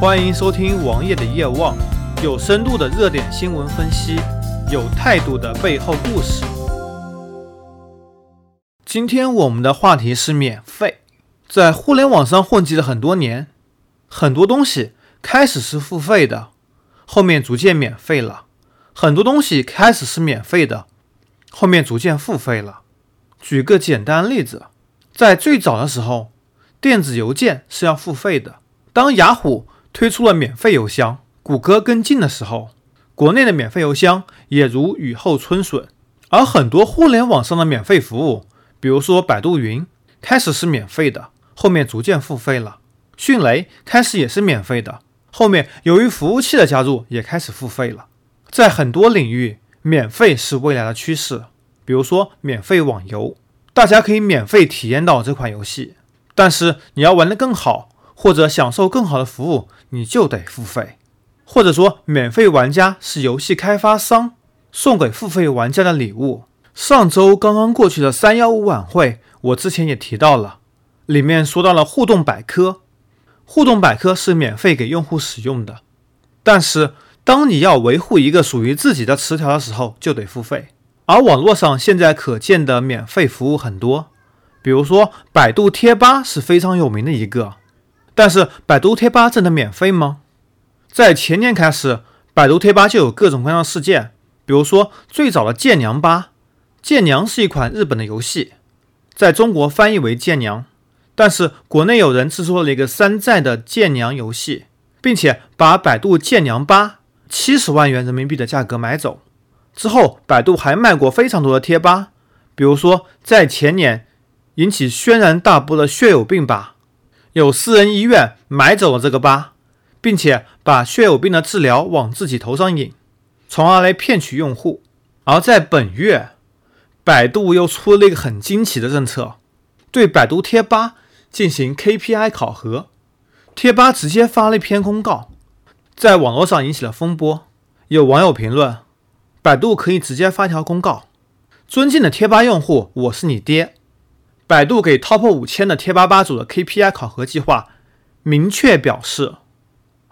欢迎收听王爷的夜望，有深度的热点新闻分析，有态度的背后故事。今天我们的话题是免费。在互联网上混迹了很多年，很多东西开始是付费的，后面逐渐免费了；很多东西开始是免费的，后面逐渐付费了。举个简单例子，在最早的时候，电子邮件是要付费的。当雅虎推出了免费邮箱，谷歌跟进的时候，国内的免费邮箱也如雨后春笋。而很多互联网上的免费服务，比如说百度云，开始是免费的，后面逐渐付费了；迅雷开始也是免费的，后面由于服务器的加入，也开始付费了。在很多领域，免费是未来的趋势。比如说免费网游，大家可以免费体验到这款游戏，但是你要玩得更好。或者享受更好的服务，你就得付费。或者说，免费玩家是游戏开发商送给付费玩家的礼物。上周刚刚过去的三幺五晚会，我之前也提到了，里面说到了互动百科。互动百科是免费给用户使用的，但是当你要维护一个属于自己的词条的时候，就得付费。而网络上现在可见的免费服务很多，比如说百度贴吧是非常有名的一个。但是百度贴吧真的免费吗？在前年开始，百度贴吧就有各种各样的事件，比如说最早的剑娘吧，剑娘是一款日本的游戏，在中国翻译为剑娘，但是国内有人制作了一个山寨的剑娘游戏，并且把百度剑娘吧七十万元人民币的价格买走。之后，百度还卖过非常多的贴吧，比如说在前年引起轩然大波的血友病吧。有私人医院买走了这个疤，并且把血友病的治疗往自己头上引，从而来骗取用户。而在本月，百度又出了一个很惊奇的政策，对百度贴吧进行 KPI 考核。贴吧直接发了一篇公告，在网络上引起了风波。有网友评论：百度可以直接发条公告，尊敬的贴吧用户，我是你爹。百度给 Top 五千的贴吧吧主的 KPI 考核计划，明确表示，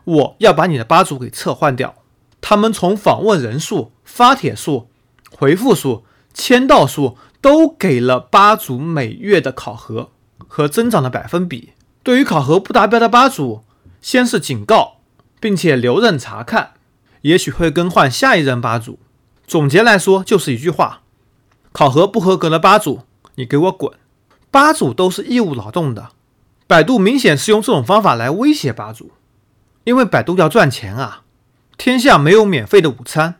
我要把你的吧主给撤换掉。他们从访问人数、发帖数、回复数、签到数都给了吧主每月的考核和增长的百分比。对于考核不达标的吧主，先是警告，并且留任查看，也许会更换下一任吧主。总结来说，就是一句话：考核不合格的吧主，你给我滚！吧主都是义务劳动的，百度明显是用这种方法来威胁吧主，因为百度要赚钱啊，天下没有免费的午餐。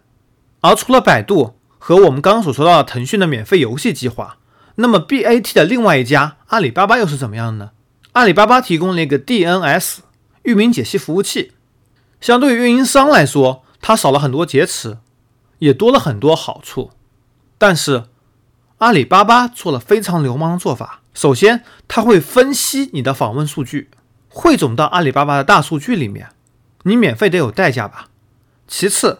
而除了百度和我们刚刚所说到的腾讯的免费游戏计划，那么 BAT 的另外一家阿里巴巴又是怎么样呢？阿里巴巴提供了一个 DNS 域名解析服务器，相对于运营商来说，它少了很多劫持，也多了很多好处，但是。阿里巴巴做了非常流氓的做法。首先，他会分析你的访问数据，汇总到阿里巴巴的大数据里面。你免费得有代价吧？其次，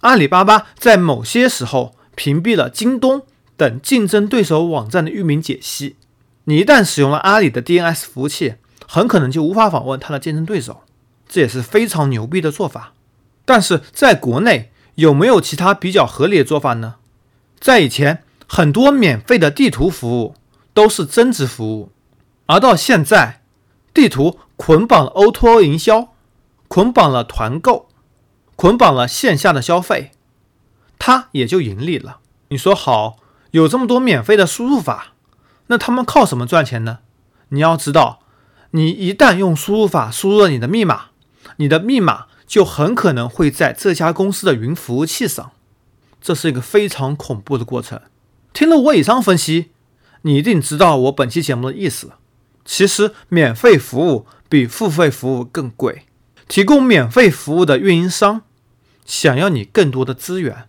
阿里巴巴在某些时候屏蔽了京东等竞争对手网站的域名解析。你一旦使用了阿里的 DNS 服务器，很可能就无法访问它的竞争对手。这也是非常牛逼的做法。但是，在国内有没有其他比较合理的做法呢？在以前。很多免费的地图服务都是增值服务，而到现在，地图捆绑了 O2O 营销，捆绑了团购，捆绑了线下的消费，它也就盈利了。你说好，有这么多免费的输入法，那他们靠什么赚钱呢？你要知道，你一旦用输入法输入了你的密码，你的密码就很可能会在这家公司的云服务器上，这是一个非常恐怖的过程。听了我以上分析，你一定知道我本期节目的意思。其实，免费服务比付费服务更贵。提供免费服务的运营商想要你更多的资源，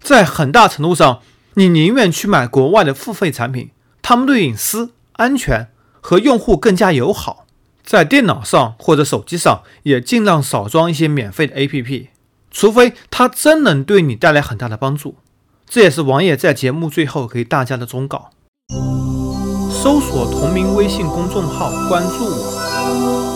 在很大程度上，你宁愿去买国外的付费产品，他们对隐私、安全和用户更加友好。在电脑上或者手机上，也尽量少装一些免费的 APP，除非它真能对你带来很大的帮助。这也是王爷在节目最后给大家的忠告：搜索同名微信公众号，关注我。